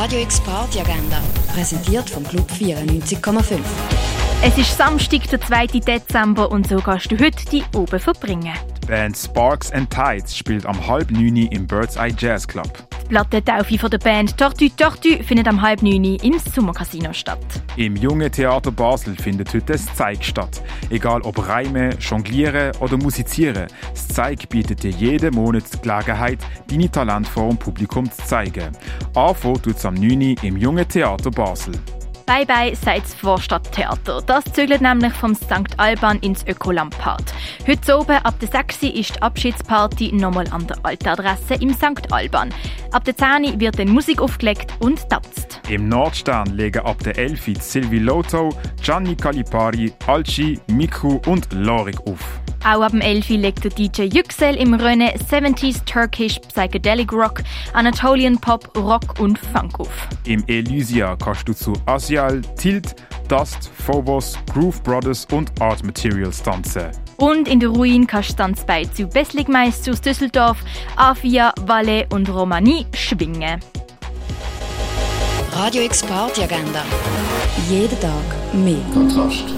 Radio X Party Agenda, präsentiert vom Club 94,5. Es ist Samstag, der 2. Dezember und so kannst du heute die oben verbringen. Die Band Sparks and Tides spielt am halb neun im Bird's Eye Jazz Club. Die Plattentaufe von der Band Tortue Tortue findet am halb neun im Sommercasino statt. Im Junge Theater Basel findet heute das Zeig statt. Egal ob Reime, Jonglieren oder Musizieren, das Zeig bietet dir jeden Monat die Gelegenheit, deine Talente vor dem Publikum zu zeigen. Anfangen tut es am 9. im Junge Theater Basel. Bye bye das Vorstadttheater. Das zügelt nämlich vom St. Alban ins Ökolampart. Heute oben ab der 6 ist die Abschiedsparty nochmal an der alten Adresse im St. Alban. Ab der 10 wird dann Musik aufgelegt und tanzt. Im Nordstern legen ab der 11 Silvi Loto, Gianni Calipari, Alci, Miku und Lorik auf. Auch ab dem 11 legt der DJ Yüksel im Rennen 70s Turkish Psychedelic Rock, Anatolian Pop, Rock und Funk auf. Im Elysia kannst du zu Asial, Tilt, Dust, Phobos, Groove Brothers und Art Materials tanzen. Und in der Ruin kannst du tanzen bei zu Bessligmeister aus Düsseldorf, Afia, Valle und Romani schwingen. Radio X Party Agenda. Jeden Tag mehr. Kontrast.